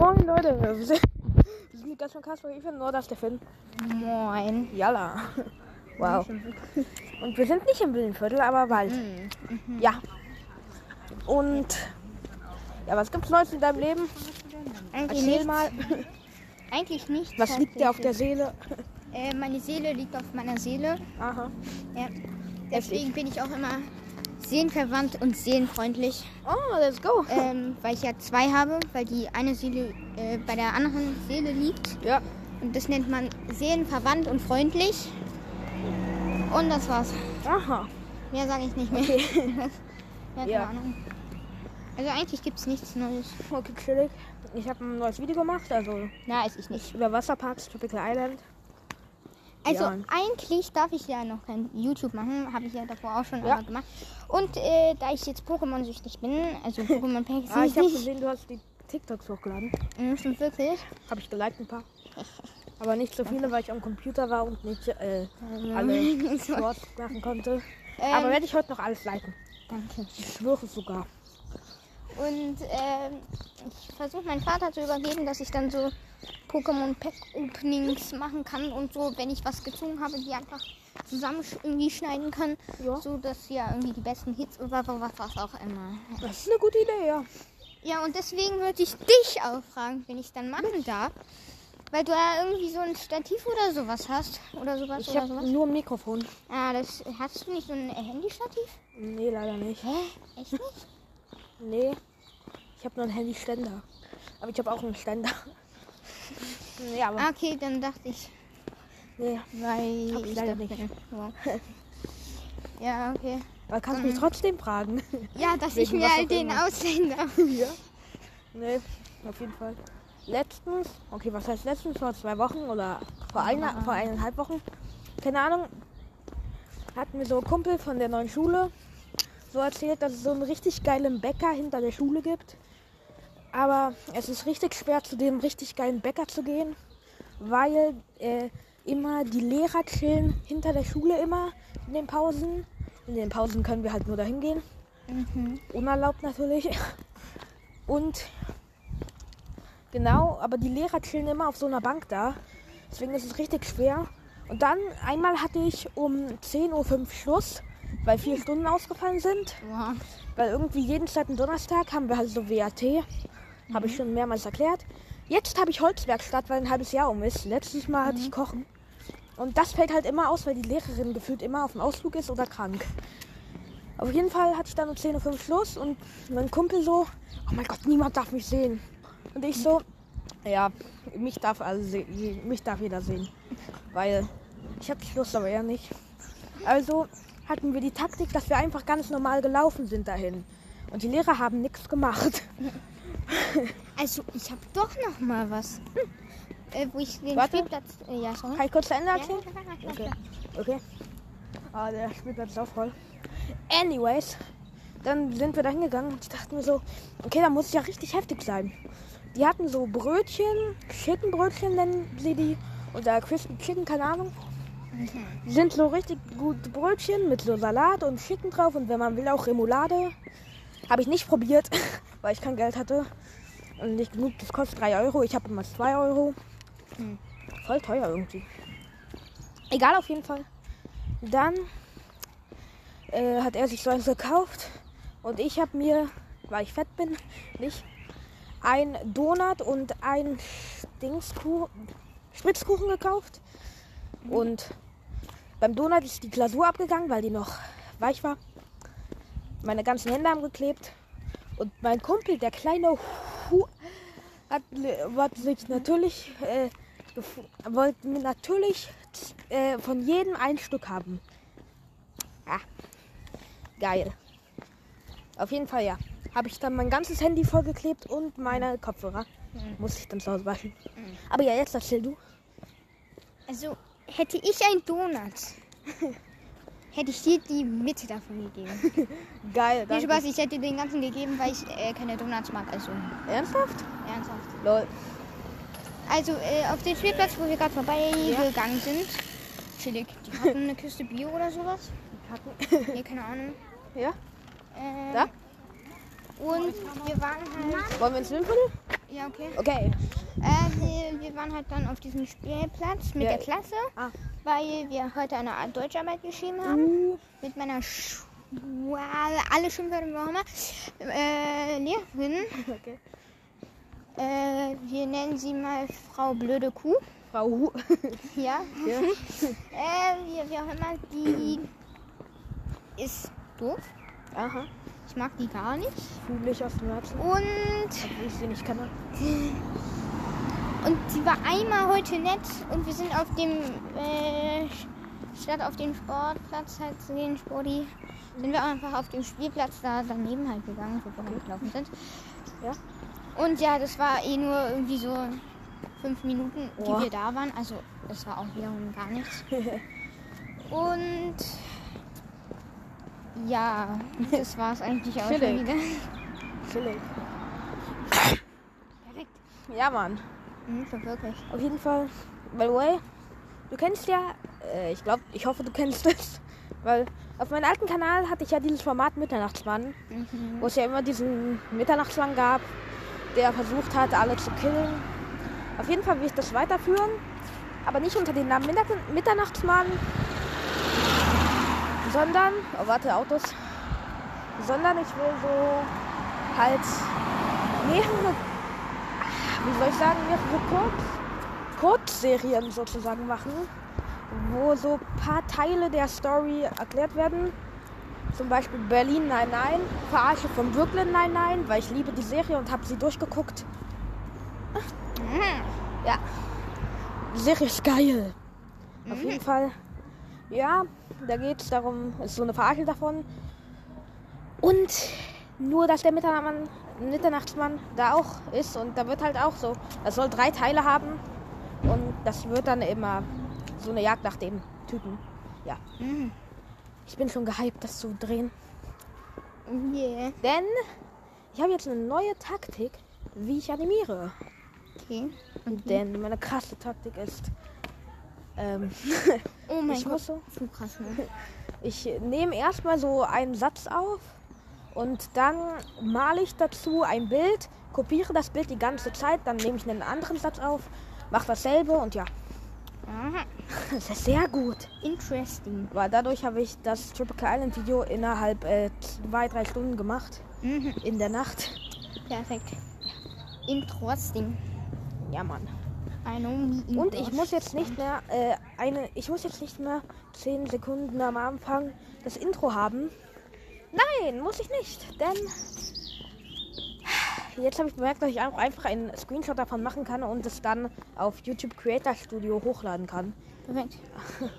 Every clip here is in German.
Moin Leute, wir sind, die ganz von Kasper, ich bin Nordas der Finn. Moin. Jalla. Wow. Und wir sind nicht im Villenviertel, aber bald. Mhm. Ja. Und ja, was gibt's Neues in deinem Leben? Eigentlich Erzähl nichts. mal, Eigentlich nicht. was liegt dir auf der Seele? Äh, meine Seele liegt auf meiner Seele. Aha. Ja. Deswegen bin ich auch immer seelenverwandt und seelenfreundlich. Oh, let's go. Ähm, weil ich ja zwei habe, weil die eine Seele äh, bei der anderen Seele liegt. Ja. Und das nennt man seelenverwandt und freundlich. Und das war's. Aha. Mehr sage ich nicht mehr. ja, keine Ja. Ahnung. Also eigentlich gibt es nichts Neues. Okay, chillig. Ich habe ein neues Video gemacht, also Na, weiß ich nicht. über Wasserparks, Tropical Island. Also Ja. eigentlich darf ich ja noch kein YouTube machen, habe ich ja davor auch schon Ja. gemacht. Und äh, da ich jetzt Pokémon-süchtig bin, also Pokémon Pack Ah, ich habe gesehen, du hast die TikToks hochgeladen. mm, stimmt wirklich. Habe ich geliked ein paar. Aber nicht so viele, weil ich am Computer war und nicht äh, alle Shorts machen konnte. Ähm, Aber werde ich heute noch alles liken. Danke. Ich schwöre sogar. Und ähm, ich versuche meinen Vater zu übergeben, dass ich dann so Pokémon Pack Openings machen kann und so, wenn ich was gezogen habe, die einfach zusammen irgendwie schneiden kann, Ja. so dass ja irgendwie die besten Hits oder was, was auch immer. Das ist eine gute Idee, ja. Ja, und deswegen würde ich dich auch fragen, wenn ich dann machen darf. Weil du ja irgendwie so ein Stativ oder sowas hast. Oder sowas Ich oder habe nur ein Mikrofon. Ah, das hast du nicht so ein Handystativ? Nee, leider nicht. Hä? Echt nicht? Nee. Ich habe nur einen Handyständer. Aber ich habe auch einen Ständer. Ja, aber Ah, okay, dann dachte ich. Nee. Weil Hab ich ich leider nicht. Ja. okay. Aber kannst du mich trotzdem fragen. Ja, dass ich mir halt auch den immer. ausleihen darf. ja. Nee, auf jeden Fall. Letztens, okay, was heißt letztens? Vor zwei Wochen oder vor, einer, vor eineinhalb Wochen, keine Ahnung, hatten wir so einen Kumpel von der neuen Schule so erzählt, dass es so einen richtig geilen Bäcker hinter der Schule gibt. Aber es ist richtig schwer, zu dem richtig geilen Bäcker zu gehen, weil äh, immer die Lehrer chillen hinter der Schule immer in den Pausen. In den Pausen können wir halt nur dahin gehen. Mhm. Unerlaubt natürlich. Und genau, aber die Lehrer chillen immer auf so einer Bank da. Deswegen ist es richtig schwer. Und dann einmal hatte ich um 10.05 Uhr Schluss, weil vier Stunden ausgefallen sind. Ja. Weil irgendwie jeden zweiten Donnerstag haben wir halt so WAT. Habe ich schon mehrmals erklärt. Jetzt habe ich Holzwerkstatt, weil ein halbes Jahr um ist. Letztes Mal hatte ich Kochen. Und das fällt halt immer aus, weil die Lehrerin gefühlt immer auf dem Ausflug ist oder krank. Auf jeden Fall hatte ich dann um 10.05 Uhr Schluss und mein Kumpel so, oh mein Gott, niemand darf mich sehen. Und ich so, ja, mich darf, also, mich darf jeder sehen. Weil ich habe Schluss, aber er nicht. Also hatten wir die Taktik, dass wir einfach ganz normal gelaufen sind dahin. Und die Lehrer haben nichts gemacht. Also, ich habe doch noch mal was. Äh, wo ich den Warte. Spielplatz. Äh, ja, sorry. Kann ich kurz zu Ende erzählen? ja, Okay. Okay. Ah, der Spielplatz ist auch voll. Anyways, dann sind wir da hingegangen und ich dachte mir so, okay, da muss es ja richtig heftig sein. Die hatten so Brötchen, Chicken Brötchen nennen sie die, oder Crispy Chicken, keine Ahnung. Die sind so richtig gute Brötchen mit so Salat und Chicken drauf und wenn man will auch Remoulade. Habe ich nicht probiert, weil ich kein Geld hatte. Und nicht genug, das kostet 3 Euro. Ich habe immer 2 Euro. Hm. Voll teuer irgendwie. Egal, auf jeden Fall. Dann äh, hat er sich so eins gekauft und ich habe mir, weil ich fett bin, nicht, ein Donut und ein Dingskuchen, Spritzkuchen gekauft. Und beim Donut ist die Glasur abgegangen, weil die noch weich war. Meine ganzen Hände haben geklebt. Und mein Kumpel, der kleine Hu hat, hat sich natürlich, äh, gef- wollte mir natürlich äh, von jedem ein Stück haben. Ah, geil. Auf jeden Fall ja. Habe ich dann mein ganzes Handy vollgeklebt und meine Kopfhörer. Muss ich dann zu Hause waschen. Aber ja, jetzt erzähl du. Also, hätte ich ein Donut, hätte ich dir die Mitte davon gegeben. Geil, danke. Spaß, ich hätte dir den ganzen gegeben, weil ich äh, keine Donuts mag. Also, Ernsthaft? ernsthaft. Lol. Also, äh, auf den Spielplatz, wo wir gerade vorbeigegangen sind, chillig. Die hatten eine Kiste Bier oder sowas. Hatten- Nee, keine Ahnung. Ja? Äh, Da? Und wir waren halt. Wollen wir ins Windviertel? Ja, okay. Okay. Äh, wir, wir waren halt dann auf diesem Spielplatz mit Ja. der Klasse, Ah. Weil wir heute eine Art Deutscharbeit geschrieben haben. Uh, Mit meiner Sch alle Schimpfwörter, wie auch immer, äh, Lehrerin. okay. Äh, wir nennen sie mal Frau Blöde Kuh. Frau Hu. Ja. Ja. Äh, wie, wie auch immer, die ist doof. Aha. Ich mag die gar nicht. Fühle ich aus dem Herzen. Und, Obwohl ich sie nicht kenne. Und sie war einmal heute nett und wir sind auf dem, äh, statt auf den Sportplatz halt zu den Sporti, sind wir einfach auf dem Spielplatz da daneben halt gegangen, wo wir gelaufen sind. Ja. Und ja, das war eh nur irgendwie so fünf Minuten, die Boah. wir da waren. Also es war auch wiederum gar nichts. Und ja, das war es eigentlich auch schon wieder. Chillig. Perfekt. Ja, Mann. Mhm, wirklich. Auf jeden Fall. By the way, du kennst ja, äh, ich glaube, ich hoffe, du kennst es. Weil auf meinem alten Kanal hatte ich ja dieses Format Mitternachtsmann, Mhm. wo es ja immer diesen Mitternachtsmann gab, der versucht hat, alle zu killen. Auf jeden Fall will ich das weiterführen, aber nicht unter dem Namen Mitternachtsmann, sondern, oh warte, Autos, sondern ich will so halt mehrere, wie soll ich sagen, mehrere Kurz, Kurzserien sozusagen machen, wo so ein paar Teile der Story erklärt werden. Zum Beispiel Berlin 99, Verarsche von Brooklyn 99, weil ich liebe die Serie und habe sie durchgeguckt. Ja, die Serie ist geil. Auf jeden Fall. Ja, da geht es darum, es ist so eine Verarsche davon. Und nur, dass der Mitternachtsmann, Mitternachtsmann da auch ist und da wird halt auch so. Das soll drei Teile haben und das wird dann immer so eine Jagd nach dem Typen. Ja, Mhm. ich bin schon gehypt, das zu drehen. Yeah. Denn ich habe jetzt eine neue Taktik, wie ich animiere. Okay. Denn meine krasse Taktik ist, ähm, Oh mein ich Gott. muss so, Zu krass, ne? ich nehme erstmal so einen Satz auf und dann male ich dazu ein Bild, kopiere das Bild die ganze Zeit, dann nehme ich einen anderen Satz auf, mache dasselbe und ja, Aha. das ist sehr gut. Interesting. Weil dadurch habe ich das Tropical Island Video innerhalb äh, zwei, drei Stunden gemacht. Mhm. In der Nacht. Perfekt. Interesting. Ja, Mann. Und ich muss jetzt nicht mehr äh, eine, ich muss jetzt nicht mehr 10 Sekunden am Anfang das Intro haben. Nein, muss ich nicht, denn jetzt habe ich bemerkt, dass ich auch einfach einen Screenshot davon machen kann und es dann auf YouTube Creator Studio hochladen kann. Perfekt.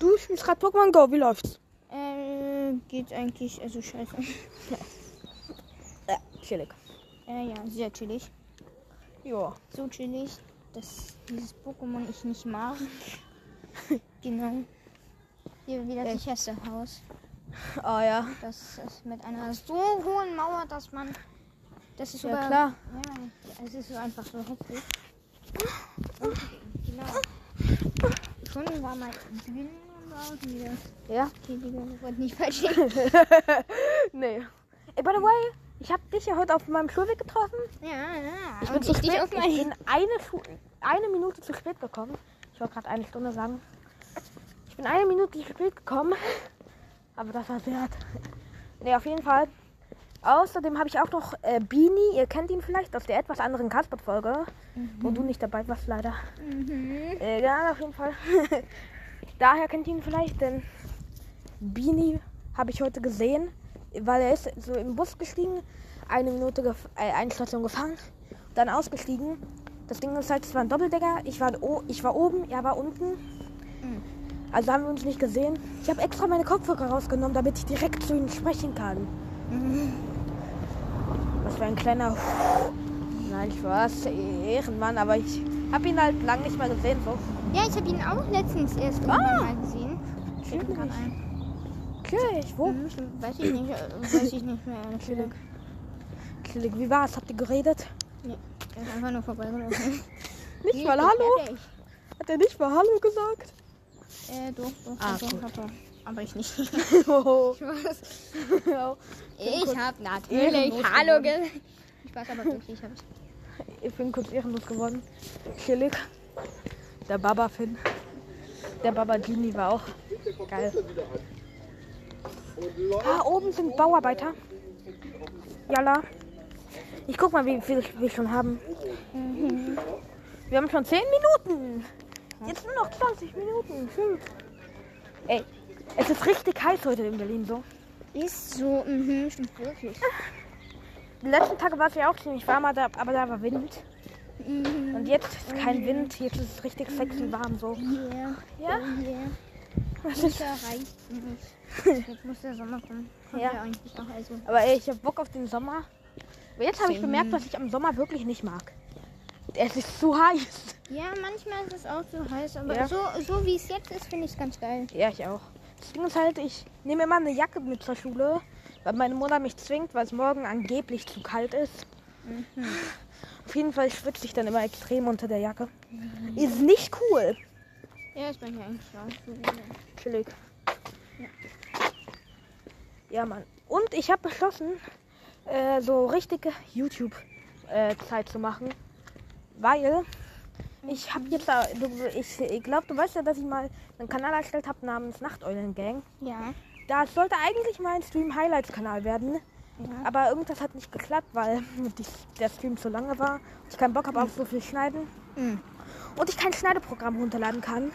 Du spielst gerade Pokémon Go, wie läuft's? Äh, geht eigentlich, also scheiße. Ja, chillig. Äh, ja, sehr chillig. Ja. So chillig, dass dieses Pokémon ich nicht mag. genau. Hier wieder Äh. sicherste Haus. Ah ja. Das ist mit einer so hohen Mauer, dass man. Das ist Ja sogar. klar. Ja, es ist so einfach so heftig. Und, genau. Schon war mal drin und war auch wieder. Ja? Okay, ich wollte nicht falsch. Nee. Ey, by the way, ich habe dich ja heute auf meinem Schulweg getroffen. Ja, ja. Ich bin, zu ich spät, ich bin eine, Schu eine Minute zu spät gekommen. Ich wollte gerade eine Stunde sagen. Ich bin eine Minute zu spät gekommen. Aber das war wert. Nee, auf jeden Fall. Außerdem habe ich auch noch äh, Beanie. Ihr kennt ihn vielleicht aus der etwas anderen Kasper-Folge. Wo du nicht dabei warst, leider. Mhm. Äh, ja, auf jeden Fall. Daher kennt ihr ihn vielleicht, denn Beanie habe ich heute gesehen, weil er ist so im Bus gestiegen, eine Minute, gef äh, eine Station gefahren, dann ausgestiegen. Das Ding ist halt, es war ein Doppeldecker. Ich war, ich war oben, er war unten. Also haben wir uns nicht gesehen. Ich habe extra meine Kopfhörer rausgenommen, damit ich direkt zu ihm sprechen kann. Was für ein kleiner. Nein, Spaß, Ehrenmann, aber ich habe ihn halt lang nicht mehr gesehen. So. Ja, ich habe ihn auch letztens erst Ah. mal gesehen. Ein. Okay, wo? Hm, stimmt, weiß ich nicht, äh, weiß ich nicht mehr. gesagt. Chillig, wie war's? Habt ihr geredet? Er ist einfach nur vorbeigelaufen. Nicht mal Hallo? Hat er nicht mal Hallo gesagt? Äh, doch, doch, Ah, doch, doch, doch. Aber ich nicht. Oh. Was? Ja. Ich habe natürlich Hallo geworden. ge Viel Spaß, aber wirklich habe ich. Ich bin kurz ehrenlos geworden. Chillig. Der Baba Finn. Der Baba Genie war auch geil. Da oben sind Bauarbeiter. Jalla. Ich guck mal, wie viel wir schon haben. Wir haben schon 10 Minuten. Jetzt nur noch 20 Minuten. Hm. Ey, es ist richtig heiß heute in Berlin so. Ist so, mhm, stimmt wirklich. Die letzten Tage war es ja auch ziemlich warm, aber da, war Wind. Mhm. Und jetzt ist kein Wind, jetzt ist es richtig sexy warm so. Yeah. Ja? Oh yeah. Was ist- nicht. Jetzt muss der Sommer kommen. Kommt Ja. ja. Also. Aber ey, ich hab Bock auf den Sommer. Aber jetzt habe ich bemerkt, was ich am Sommer wirklich nicht mag. Es ist zu heiß. Ja, manchmal ist es auch so heiß, aber Ja. so, so wie es jetzt ist, finde ich es ganz geil. Ja, ich auch. Das Ding ist halt, ich nehme immer eine Jacke mit zur Schule, weil meine Mutter mich zwingt, weil es morgen angeblich zu kalt ist. Auf jeden Fall schwitze ich dann immer extrem unter der Jacke. Ist nicht cool. Ja, ist bei mir eigentlich auch. Chillig. Ja, Mann. Und ich habe beschlossen, äh, so richtige YouTube-Zeit zu machen. Weil ich habe jetzt, ich, ich glaube, du weißt ja, dass ich mal einen Kanal erstellt habe namens Nachteulen-Gang. Ja. Das sollte eigentlich mein Stream-Highlights-Kanal werden. ja. Aber irgendwas hat nicht geklappt, weil die, der Stream zu lange war. Ich keinen Bock habe auf so viel Schneiden. Mhm. Und ich kein Schneideprogramm runterladen kann.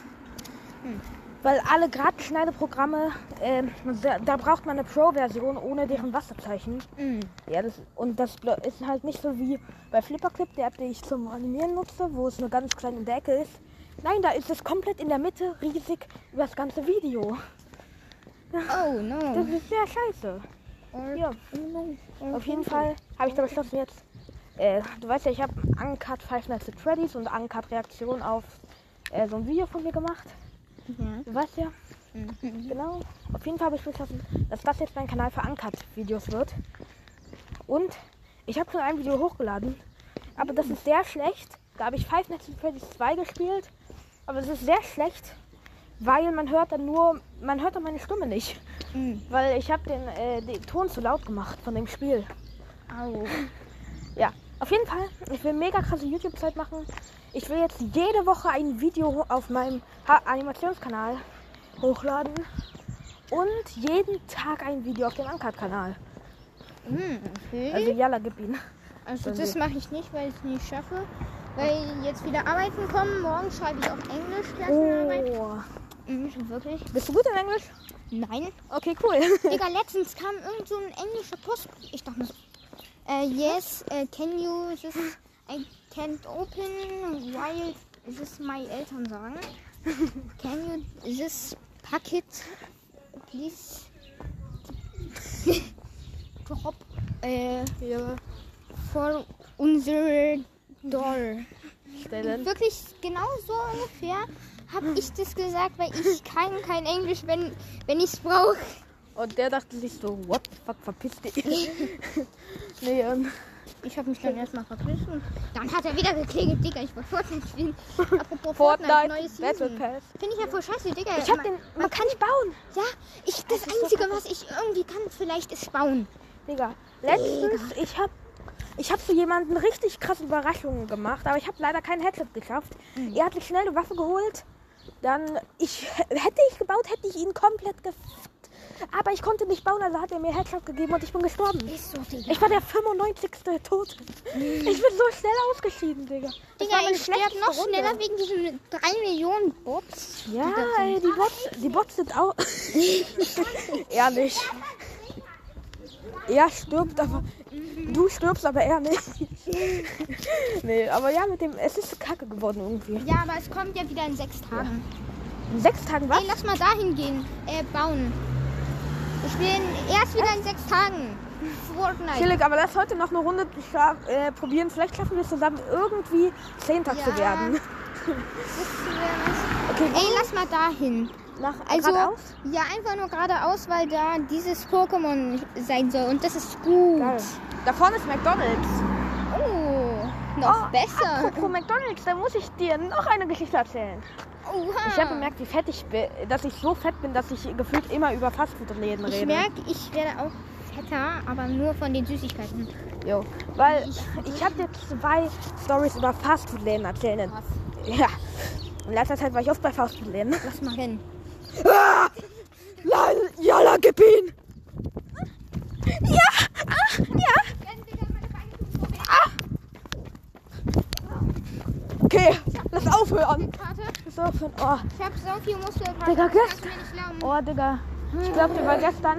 Hm. Weil alle gratis Schneideprogramme, ähm, da, da braucht man eine Pro-Version ohne deren Wasserzeichen. Mhm. Ja, das, und das ist halt nicht so wie bei Flipperclip, der den ich zum Animieren nutze, wo es nur ganz klein in der Ecke ist. Nein, da ist es komplett in der Mitte, riesig über das ganze Video. Oh Das no. ist sehr scheiße. Or- Ja, auf jeden Fall habe ich da beschlossen jetzt. Äh, du weißt ja, ich habe Uncut Five Nights at Freddy's und Uncut Reaktion auf äh, so ein Video von mir gemacht. Ja. Du weißt ja, Mhm. genau. Auf jeden Fall habe ich beschlossen, dass das jetzt mein Kanal für Uncut-Videos wird. Und ich habe schon ein Video hochgeladen, aber das ist sehr schlecht. Da habe ich Five Nights at Freddy's 2 gespielt, aber es ist sehr schlecht, weil man hört dann nur, man hört dann meine Stimme nicht. Mhm. Weil ich habe den, äh, den Ton zu laut gemacht von dem Spiel. Au. Ja, auf jeden Fall. Ich will mega krasse YouTube-Zeit machen. Ich will jetzt jede Woche ein Video auf meinem Animationskanal hochladen. Und jeden Tag ein Video auf dem Uncut-Kanal. Mhm. Okay. Also Jalla, gib ihn. Also das mache ich nicht, weil ich es nicht schaffe. Weil jetzt wieder Arbeiten kommen. Morgen schreibe ich auch Englisch Klassenarbeit. Oh. Mhm, wirklich? Bist du gut in Englisch? Nein. Okay, cool. Digga, letztens kam irgend so ein englischer Post. Ich dachte mir so, äh, yes, äh, can you just, I can't open while this my Eltern sagen. Can you this packet please drop äh, Ja. for unsere door. Stellen. Wirklich genau so ungefähr habe ich das gesagt, weil ich kann kein Englisch, wenn, wenn ich es brauche. Und der dachte sich so, what the fuck, verpiss dich. nee, ähm, Ich habe mich dann erstmal verpisst und dann hat er wieder geklingelt, Digga. Ich wollte Fortnite spielen. Apropos Fortnite, Fortnite, neue Battle Season. Pass. Finde ich ja voll scheiße, Digga. Ich hab man, den, man kann nicht bauen. Ja, ich, das Einzige, was ich irgendwie kann, vielleicht ist bauen. Digga, letztens, ich hab, ich hab für jemanden richtig krasse Überraschungen gemacht, aber ich habe leider kein Headset geschafft. Mhm. Er hat sich schnell eine Waffe geholt. Dann, ich, hätte ich gebaut, hätte ich ihn komplett. Aber ich konnte nicht bauen, also hat er mir Headshot gegeben und ich bin gestorben. So. Ich war der 95. Tote. Ich bin so schnell ausgeschieden, Digga. Das Digga, ich sterbe noch Runde. schneller wegen diesen 3 Millionen Bots. Ja, die ey, die Bots, die Bots sind auch. Ehrlich. Er stirbt, aber. Du stirbst, aber er nicht. nee, aber ja, mit dem. Es ist kacke geworden irgendwie. Ja, aber es kommt ja wieder in sechs Tagen. In sechs Tagen was? Ey, lass mal dahin gehen. Äh, bauen. Ich bin erst wieder in sechs Tagen. Fortnite. Chillig, aber lass heute noch eine Runde äh, probieren. Vielleicht schaffen wir es zusammen irgendwie Zehnter zu Ja. werden. Okay, Ey, lass mal dahin. nach Also, geradeaus? ja, einfach nur geradeaus, weil da dieses Pokémon sein soll. Und das ist gut. Geil. Da vorne ist McDonalds. Noch Oh, besser. Apropos McDonalds, da muss ich dir noch eine Geschichte erzählen. Oha. Ich habe bemerkt, wie fett ich bin, dass ich so fett bin, dass ich gefühlt immer über Fastfood-Läden Ich rede. merke, ich werde auch fetter, aber nur von den Süßigkeiten. Jo. Weil ich habe dir zwei Stories über Fastfood-Läden erzählen. Was? Ja. In letzter Zeit war ich oft bei Fastfood-Läden. Lass mal hin. Ah! Lal, Jalla, gib ihn! Ja! Ah, ja! Okay, lass aufhören. Lass aufhören. Oh, Ich habe so viel Muskelkater. Digga, gestern- oh Digga. Ich glaube, weil gestern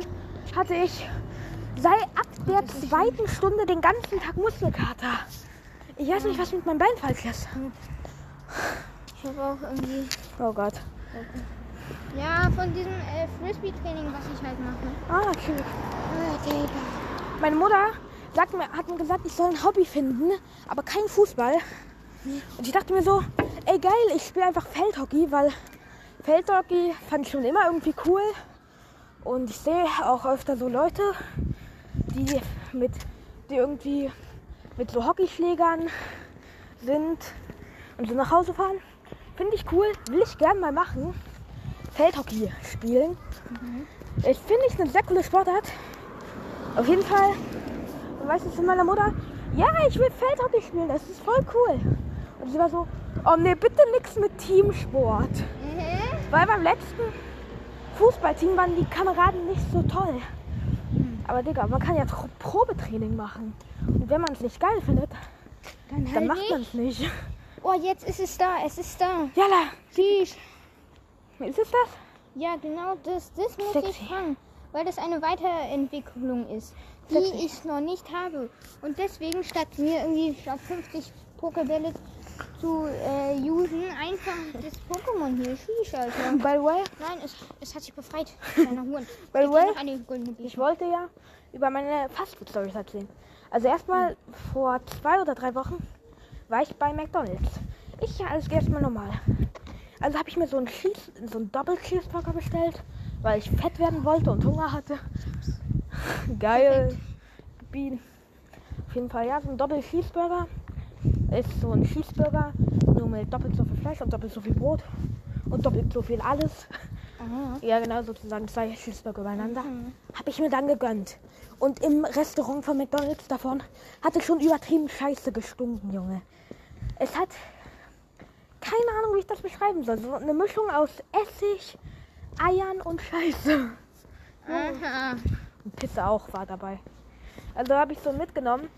hatte ich sei ab der zweiten Stunde den ganzen Tag Muskelkater. Ich weiß nicht, was mit meinem Bein falsch ist. Ich habe auch irgendwie. Oh Gott. Ja, von diesem äh, Frisbee-Training, was ich halt mache. Ah, okay. Oh, Digga. Meine Mutter sagt mir, hat mir gesagt, ich soll ein Hobby finden, aber kein Fußball. Und ich dachte mir so, ey geil, ich spiele einfach Feldhockey, weil Feldhockey fand ich schon immer irgendwie cool. Und ich sehe auch öfter so Leute, die mit, die irgendwie mit so Hockeyschlägern sind und so nach Hause fahren. Finde ich cool, will ich gern mal machen. Feldhockey spielen. Ich finde ich eine sehr coole Sportart. Auf jeden Fall, weißt du zu meiner Mutter, ja, ich will Feldhockey spielen, das ist voll cool. Und sie war so, oh nee, bitte nix mit Teamsport. Mhm. Weil beim letzten Fußballteam waren die Kameraden nicht so toll. Aber Digga, man kann ja Probetraining machen. Und wenn man es nicht geil findet, Dann dann halt macht man es nicht. Oh, jetzt ist es da. Es ist da. Jalla, Tschüss. ist es das? Ja, genau das. Das muss Sexy. ich fangen. Weil das eine Weiterentwicklung ist, die Sexy. ich noch nicht habe. Und deswegen statt mir irgendwie statt 50 Pokebälle zu äh, usen, einfach das Pokémon hier. Sheesh, Alter. By the way, Nein, es, es hat sich befreit. Huren. By the way, ich wollte ja über meine Fastfood-Stories erzählen. Also erstmal vor zwei oder drei Wochen war ich bei McDonalds. Ich ja alles erstmal normal. Also habe ich mir so einen, Cheese, so einen Doppel-Cheeseburger bestellt, weil ich fett werden wollte und Hunger hatte. Geil. Bean. Auf jeden Fall, ja, so ein Doppel-Cheeseburger. Ist so ein Cheeseburger, nur mit doppelt so viel Fleisch und doppelt so viel Brot. Und doppelt so viel alles. Aha. Ja, genau, sozusagen zwei Cheeseburger übereinander. Mhm. Habe ich mir dann gegönnt. Und im Restaurant von McDonalds davon hatte schon übertrieben scheiße gestunken, Junge. Es hat keine Ahnung, wie ich das beschreiben soll. So eine Mischung aus Essig, Eiern und Scheiße. Aha. Und Pizza auch war dabei. Also habe ich so mitgenommen.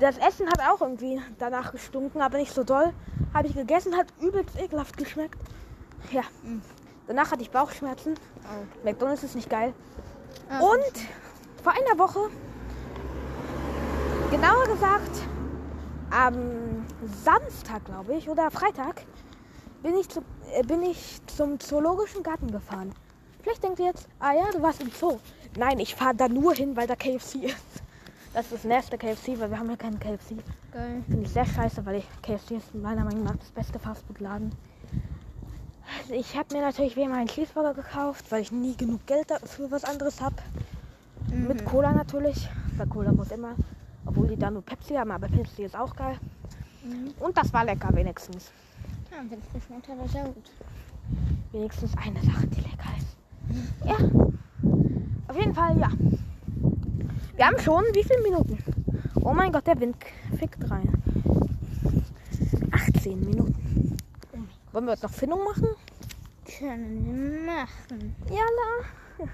Das Essen hat auch irgendwie danach gestunken, aber nicht so doll. Habe ich gegessen, hat übelst ekelhaft geschmeckt. Ja. Danach hatte ich Bauchschmerzen. Oh. McDonalds ist nicht geil. Ah. Und vor einer Woche, genauer gesagt, am Samstag, glaube ich, oder Freitag, bin ich, zu, äh, bin ich zum Zoologischen Garten gefahren. Vielleicht denkt ihr jetzt, ah ja, du warst im Zoo. Nein, ich fahre da nur hin, weil da KFC ist. Das ist das nächste KFC, weil wir haben ja keinen KFC. Geil. Finde ich sehr scheiße, weil ich, KFC ist meiner Meinung nach das beste Fastfood-Laden. Ich habe mir natürlich wie immer einen Cheeseburger gekauft, weil ich nie genug Geld für was anderes habe. Mit Cola natürlich, weil Cola muss immer. Obwohl die da nur Pepsi haben, aber Pepsi ist auch geil. Mhm. Und das war lecker wenigstens. Ja, wenn es geschmeckt hat, ist ja gut. Wenigstens eine Sache, die lecker ist. Ja. Auf jeden Fall, ja. Wir haben schon wie viele Minuten? Oh mein Gott, der Wind fickt rein. 18 Minuten. Wollen wir jetzt noch Findung machen? Können wir machen. Ja.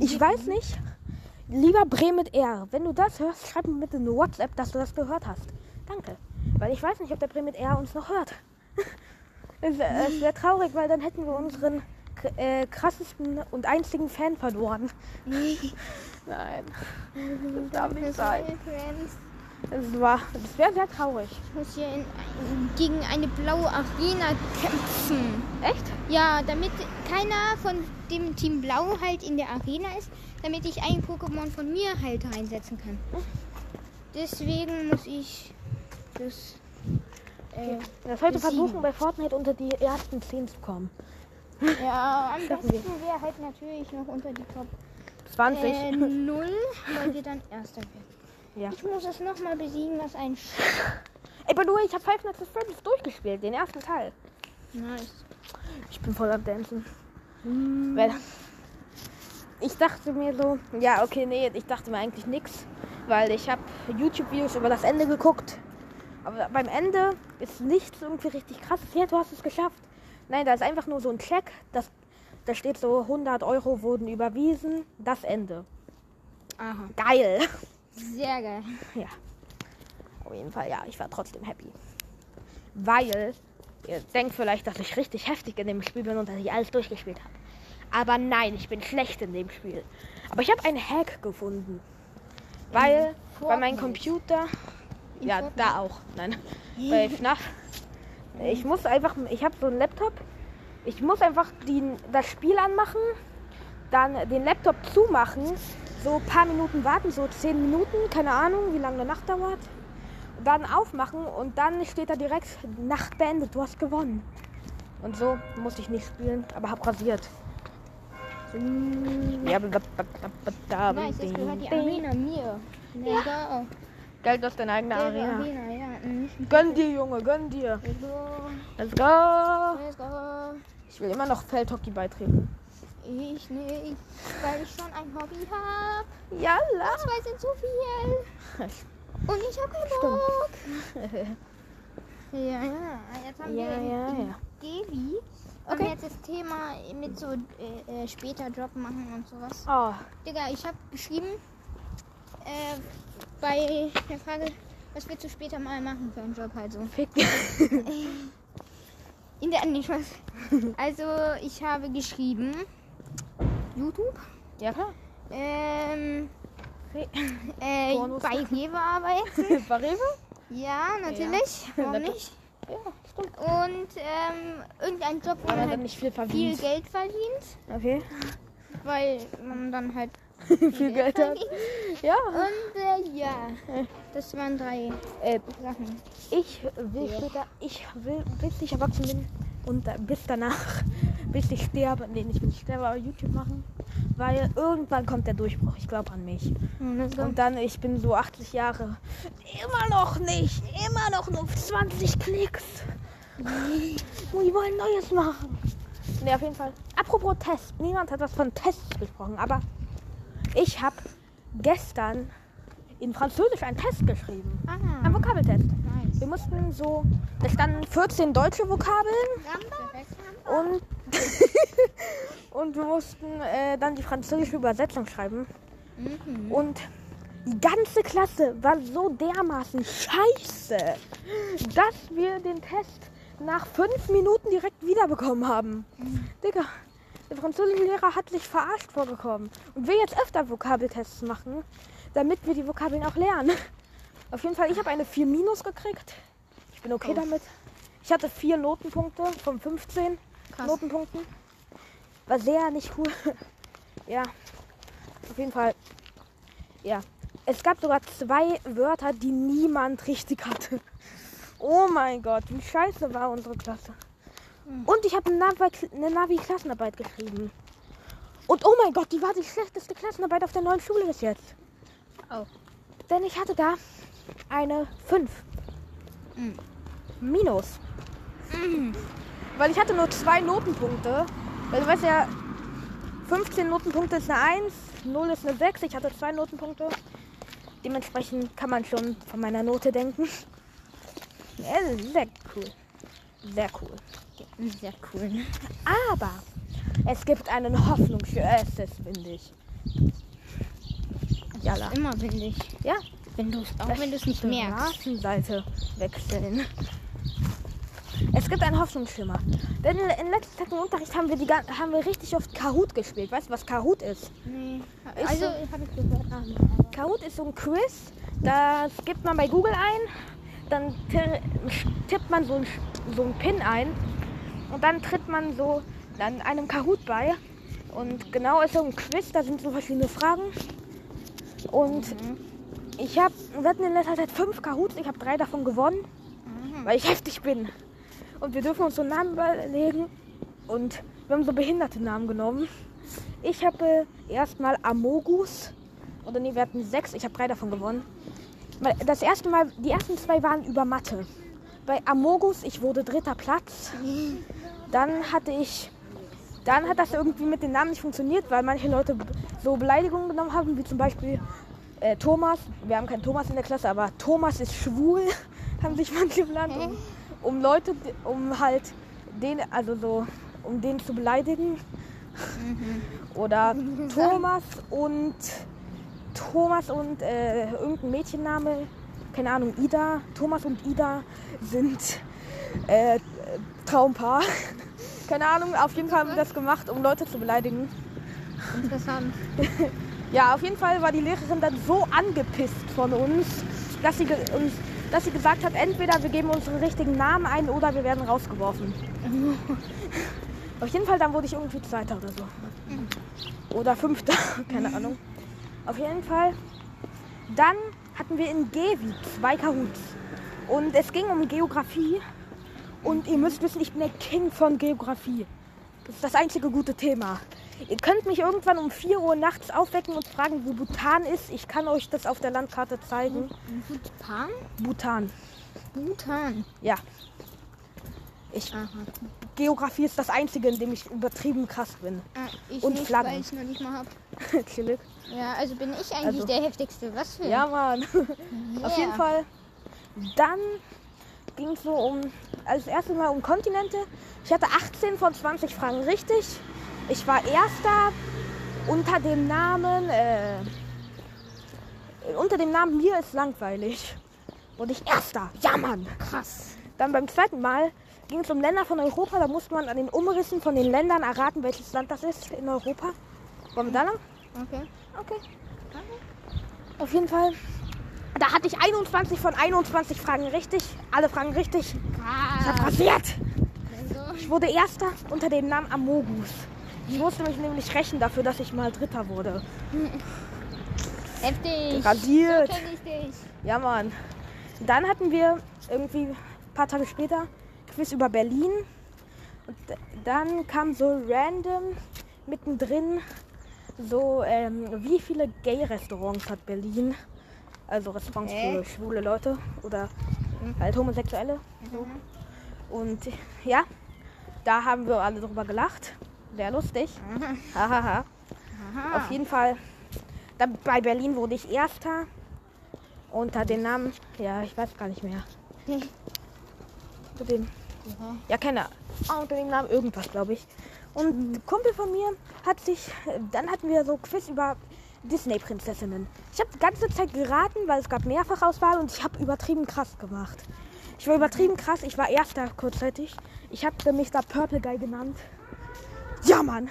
Ich weiß nicht. Lieber Bre mit R. Wenn du das hörst, schreib mir bitte eine WhatsApp, dass du das gehört hast. Danke. Weil ich weiß nicht, ob der Bre mit R uns noch hört. Es wär- es wäre traurig, weil dann hätten wir unseren äh, krassesten und einzigen Fan verloren. Nein. Das darf nicht sein. Es war, das wäre sehr traurig. Ich muss hier in, gegen eine blaue Arena kämpfen. Echt? Ja, damit keiner von dem Team Blau halt in der Arena ist, damit ich ein Pokémon von mir halt reinsetzen kann. Deswegen muss ich das. Äh, Das heute versuchen, bei Fortnite unter die ersten 10 zu kommen. Ja, am besten wäre halt natürlich noch unter die Top 20. äh, 0, weil wir dann Erster werden. Ja. Ich muss es nochmal besiegen, was ein Sch Ey, by the way, ich habe Five Nights at Freddy's durchgespielt, den ersten Teil. Nice. Ich bin voll am Dancen. Weil ich dachte mir so, ja, okay, nee, ich dachte mir eigentlich nichts, weil ich habe YouTube-Videos über das Ende geguckt. Aber beim Ende ist nichts irgendwie richtig krasses. Ja, du hast es geschafft. Nein, da ist einfach nur so ein Check. Das, da steht so 100 Euro wurden überwiesen. Das Ende. Aha. Geil. Sehr geil. Ja. Auf jeden Fall, ja, ich war trotzdem happy. Weil, ihr denkt vielleicht, dass ich richtig heftig in dem Spiel bin und dass ich alles durchgespielt habe. Aber nein, ich bin schlecht in dem Spiel. Aber ich habe einen Hack gefunden. Weil bei meinem. Computer. In Ja, Fortnite. da auch. Nein. bei FNAF. Ich muss einfach. Ich habe so einen Laptop. Ich muss einfach die, das Spiel anmachen. Dann den Laptop zumachen. So ein paar Minuten warten, so 10 Minuten, keine Ahnung, wie lange eine Nacht dauert. Und dann aufmachen und dann steht da direkt Nacht beendet, du hast gewonnen. Und so musste ich nicht spielen, aber hab rasiert. Ja, Nice, jetzt gehört die Arena mir. Go. Geld aus deiner eigenen Ja, Arena. Arena, ja. mhm. Gönn dir, Junge, gönn dir. Let's go. Let's go. Let's go. Ich will immer noch Feldhockey beitreten. Ich nicht, weil ich schon ein Hobby habe. Jalla. Zwei sind zu viel. Und ich habe keinen. Bock. Ja, ja. Jetzt haben Ja, wir ja, ja. Devi. Okay. Und jetzt das Thema mit so äh, äh, später Job machen und sowas. Oh, Digga, ich habe geschrieben äh, bei der Frage, was willst du später mal machen für einen Job halt so. In der nicht was. Also ich habe geschrieben YouTube. Ja, klar. Ähm, äh, bei Rewe arbeiten. Bei Rewe? Ja, natürlich. Warum Natürlich. nicht? Ja, stimmt. Und ähm, irgendein Job, wo man halt nicht viel viel. Geld verdient, Okay. weil man dann halt viel Geld hat. Ja. Und äh, ja, das waren drei Äh, Sachen. ich will Ja. später, ich will, bis ich erwachsen bin und da- bis danach, bis ich sterbe, nee, nicht bis ich sterbe, aber YouTube machen. Weil irgendwann kommt der Durchbruch. Ich glaube an mich. Und das Und dann, ich bin so 80 Jahre. Immer noch nicht. Immer noch nur 20 Klicks. Wir wollen Neues machen. Ne, auf jeden Fall. Apropos Test. Niemand hat was von Tests gesprochen. Aber ich habe gestern in Französisch einen Test geschrieben. ah, Ein Vokabeltest. nice. Wir mussten so, da standen 14 deutsche Vokabeln und, und wir mussten äh, dann die französische Übersetzung schreiben. Mhm. Und die ganze Klasse war so dermaßen scheiße, dass wir den Test nach fünf Minuten direkt wiederbekommen haben. Digga, der französische Lehrer hat sich verarscht vorgekommen. Und will jetzt öfter Vokabeltests machen, damit wir die Vokabeln auch lernen. Auf jeden Fall, ich habe eine 4 minus gekriegt. Ich bin okay Oh. damit. Ich hatte vier Notenpunkte von 15 Krass. Notenpunkten. War sehr nicht cool. ja, auf jeden Fall. Ja, es gab sogar zwei Wörter, die niemand richtig hatte. Oh mein Gott, wie scheiße war unsere Klasse. Und ich habe eine Navi- eine Navi-Klassenarbeit geschrieben. Und oh mein Gott, die war die schlechteste Klassenarbeit auf der neuen Schule bis jetzt. Oh. Denn ich hatte da eine 5. Mhm. Minus. Mhm. Weil ich hatte nur zwei Notenpunkte. Weil du weißt ja, 15 Notenpunkte ist eine 1, 0 ist eine 6. Ich hatte zwei Notenpunkte. Dementsprechend kann man schon von meiner Note denken. Sehr cool. Sehr cool. Sehr cool. Aber es gibt einen Hoffnungsschößes, finde ich. Jalla. Immer windig. Ja, Wenn du's, auch wenn du es nicht merkst. Straßenseite wechseln. Es gibt einen Hoffnungsschimmer. Denn in, letzter Zeit im Unterricht haben wir, die, haben wir richtig oft Kahoot gespielt. Weißt du, was Kahoot ist? Nee. Ist Also, so- habe ich gehört. Ah, nee, aber- Kahoot ist so ein Quiz. Das gibt man bei Google ein. Dann ti- tippt man so ein, so ein Pin ein. Und dann tritt man so dann einem Kahoot bei. Und genau ist so ein Quiz. Da sind so verschiedene Fragen. Und Mhm. ich habe, wir hatten in letzter Zeit fünf Kahoots. Ich habe drei davon gewonnen. Mhm. weil ich heftig bin. Und wir dürfen uns so Namen überlegen. Und wir haben so behinderte Namen genommen. Ich habe äh, erstmal Amogus. Oder nee, wir hatten sechs. Ich habe drei davon gewonnen. Das erste Mal, die ersten zwei waren über Mathe. Bei Amogus, ich wurde dritter Platz. Dann hatte ich Dann hat das irgendwie mit den Namen nicht funktioniert, weil manche Leute so Beleidigungen genommen haben, wie zum Beispiel äh, Thomas. Wir haben keinen Thomas in der Klasse, aber Thomas ist schwul, haben sich manche benannt, um, um Leute, um halt den, also so, um den zu beleidigen. Oder Thomas und Thomas und äh, irgendein Mädchenname, keine Ahnung, Ida. Thomas und Ida sind äh, Traumpaar. keine Ahnung, auf jeden Fall haben wir das gemacht, um Leute zu beleidigen. Interessant. Ja, auf jeden Fall war die Lehrerin dann so angepisst von uns, dass sie, uns, dass sie gesagt hat, entweder wir geben unseren richtigen Namen ein oder wir werden rausgeworfen. auf jeden Fall, dann wurde ich irgendwie Zweiter oder so. Oder Fünfter, keine Ahnung. Auf jeden Fall. Dann hatten wir in Gewi zwei Kahoots. Und es ging um Geografie. Und ihr müsst wissen, ich bin der King von Geografie. Das ist das einzige gute Thema. Ihr könnt mich irgendwann um 4 Uhr nachts aufwecken und fragen, wo Bhutan ist. Ich kann euch das auf der Landkarte zeigen. Bhutan? Bhutan. Bhutan. Ja. Ich, Aha. Geografie ist das einzige, in dem ich übertrieben krass bin. Ah, ich Und nicht, Flaggen. weil ich noch nicht mal hab. Chillig. Ja, also bin ich eigentlich Also- der heftigste. Was für? Ja, Mann. Yeah. Auf jeden Fall. Dann ging es so um, als erstes Mal um Kontinente. Ich hatte 18 von 20 Fragen richtig. Ich war Erster unter dem Namen, äh, unter dem Namen Mir ist langweilig. Und ich Erster. Ja, Mann. Krass. Dann beim zweiten Mal ging es um Länder von Europa. Da musste man an den Umrissen von den Ländern erraten, welches Land das ist in Europa. Wollen wir da lang? Okay. Okay. Auf jeden Fall. Da hatte ich 21 von 21 Fragen richtig. Alle Fragen richtig. Krass. rasiert. Also, Ich wurde Erster unter dem Namen Amogus. Ich musste mich nämlich rächen dafür, dass ich mal Dritter wurde. heftig. Rasiert. So ich dich. Ja, Mann. Dann hatten wir irgendwie ein paar Tage später Quiz über Berlin. Und dann kam so random mittendrin so, ähm, wie viele Gay-Restaurants hat Berlin? Also Restaurants Hä? für schwule Leute oder halt Homosexuelle. So. Und ja, da haben wir alle drüber gelacht. Sehr lustig. Hahaha. Aha. Auf jeden Fall. Dann bei Berlin wurde ich Erster. Unter dem Namen, ja, ich weiß gar nicht mehr. Unter dem, ja, keine ah, unter dem Namen irgendwas, glaube ich. Und ein Kumpel von mir hat sich, dann hatten wir so Quiz über Disney-Prinzessinnen. Ich habe die ganze Zeit geraten, weil es gab Mehrfachauswahl und ich habe übertrieben krass gemacht. Ich war übertrieben krass, ich war Erster kurzzeitig. Ich habe mich da Purple Guy genannt. Ja, Mann.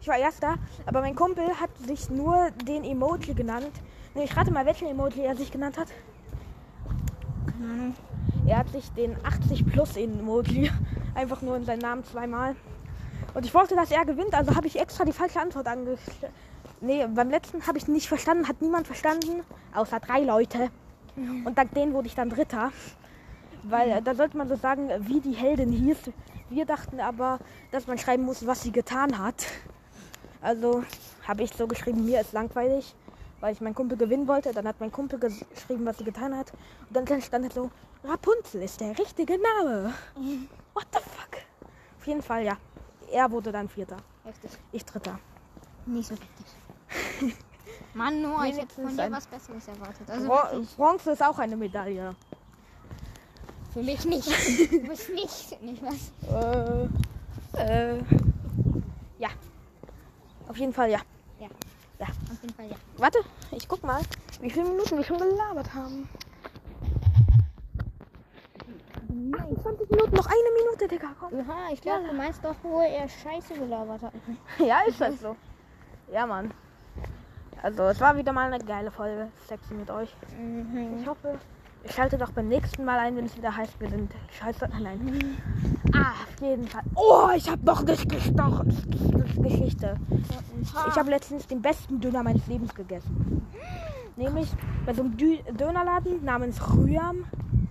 Ich war Erster, aber mein Kumpel hat sich nur den Emoji genannt. Ich rate mal, welchen Emoji er sich genannt hat. Keine Ahnung. Er hat sich den 80 plus Emoji einfach nur in seinen Namen zweimal. Und ich wollte, dass er gewinnt, also habe ich extra die falsche Antwort angeschrieben. Nee, beim letzten habe ich nicht verstanden, hat niemand verstanden, außer drei Leute. Und dank denen wurde ich dann Dritter. Weil äh, da sollte man so sagen, wie die Heldin hieß. Wir dachten aber, dass man schreiben muss, was sie getan hat. Also habe ich so geschrieben, mir ist langweilig, weil ich meinen Kumpel gewinnen wollte. Dann hat mein Kumpel ges- geschrieben, was sie getan hat. Und dann stand halt so, Rapunzel ist der richtige Name. What the fuck? Auf jeden Fall, ja. Er wurde dann Vierter. Heftig. Ich Dritter. Nicht so heftig. Mann, Noah, ich hätte von dir was Besseres erwartet. Also Bron Bronze ist auch eine Medaille. für mich nicht. Du bist nicht. Nicht was? Äh, äh, ja. Auf jeden Fall, ja. Auf jeden Fall ja. Warte, ich guck mal, wie viele Minuten wir schon gelabert haben. 21 Minuten, noch eine Minute, Digga, komm. Aha, ich glaube, du meinst doch, wo er Scheiße gelabert hat. Ja, ist das so. Ja, Mann. Also, es war wieder mal eine geile Folge. Sexy mit euch. Mhm. Ich hoffe, ihr schaltet auch beim nächsten Mal ein, wenn es wieder heißt, wir sind scheiße. Nein. Ah, auf jeden Fall. Oh, ich habe noch eine gestochen. Geschichte. Ich habe letztens den besten Döner meines Lebens gegessen. Nämlich bei so einem Dü Dönerladen namens Rüham.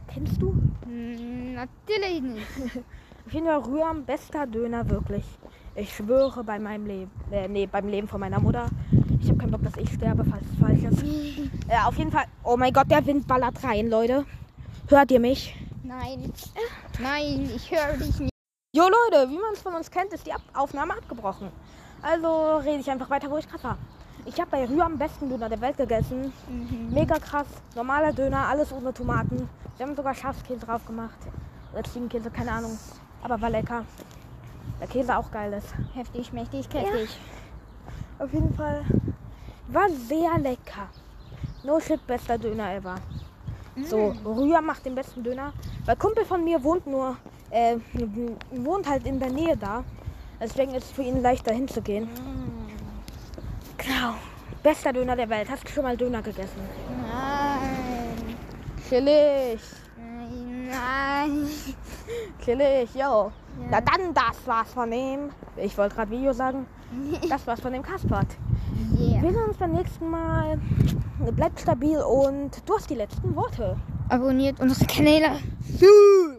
Kennst du? Hm, Natürlich nicht. Auf jeden Fall Rüham, bester Döner, wirklich. Ich schwöre bei meinem Leben, äh, nee, beim Leben von meiner Mutter. Ich habe keinen Bock, dass ich sterbe, falls es falsch ist. Ja, auf jeden Fall. Oh mein Gott, der Wind ballert rein, Leute. Hört ihr mich? Nein. Nein, ich höre dich nicht. Jo Leute, wie man es von uns kennt, ist die Ab Aufnahme abgebrochen. Also rede ich einfach weiter, wo ich gerade war. Ich habe bei Rühr am besten Döner der Welt gegessen. Mega krass. Normaler Döner, alles ohne Tomaten. Wir haben sogar Schafskäse drauf gemacht. Oder Ziegenkäse, keine Ahnung. Aber war lecker. Der Käse auch geil ist. Heftig, mächtig, kräftig. Auf jeden Fall war sehr lecker. No shit, bester Döner ever. So, Rühr macht den besten Döner. Weil Kumpel von mir wohnt nur, äh, wohnt halt in der Nähe da. Deswegen ist es für ihn leichter hinzugehen. Genau. Bester Döner der Welt. Hast du schon mal Döner gegessen? Nein. Chillig. Nein. Chillig, yo. Ja. Na dann, das war's von dem. Ich wollte gerade Video sagen. Das war's von dem Kaspert. Yeah. Wir sehen uns beim nächsten Mal. Bleibt stabil und du hast die letzten Worte. Abonniert unsere Kanäle. Tschüss.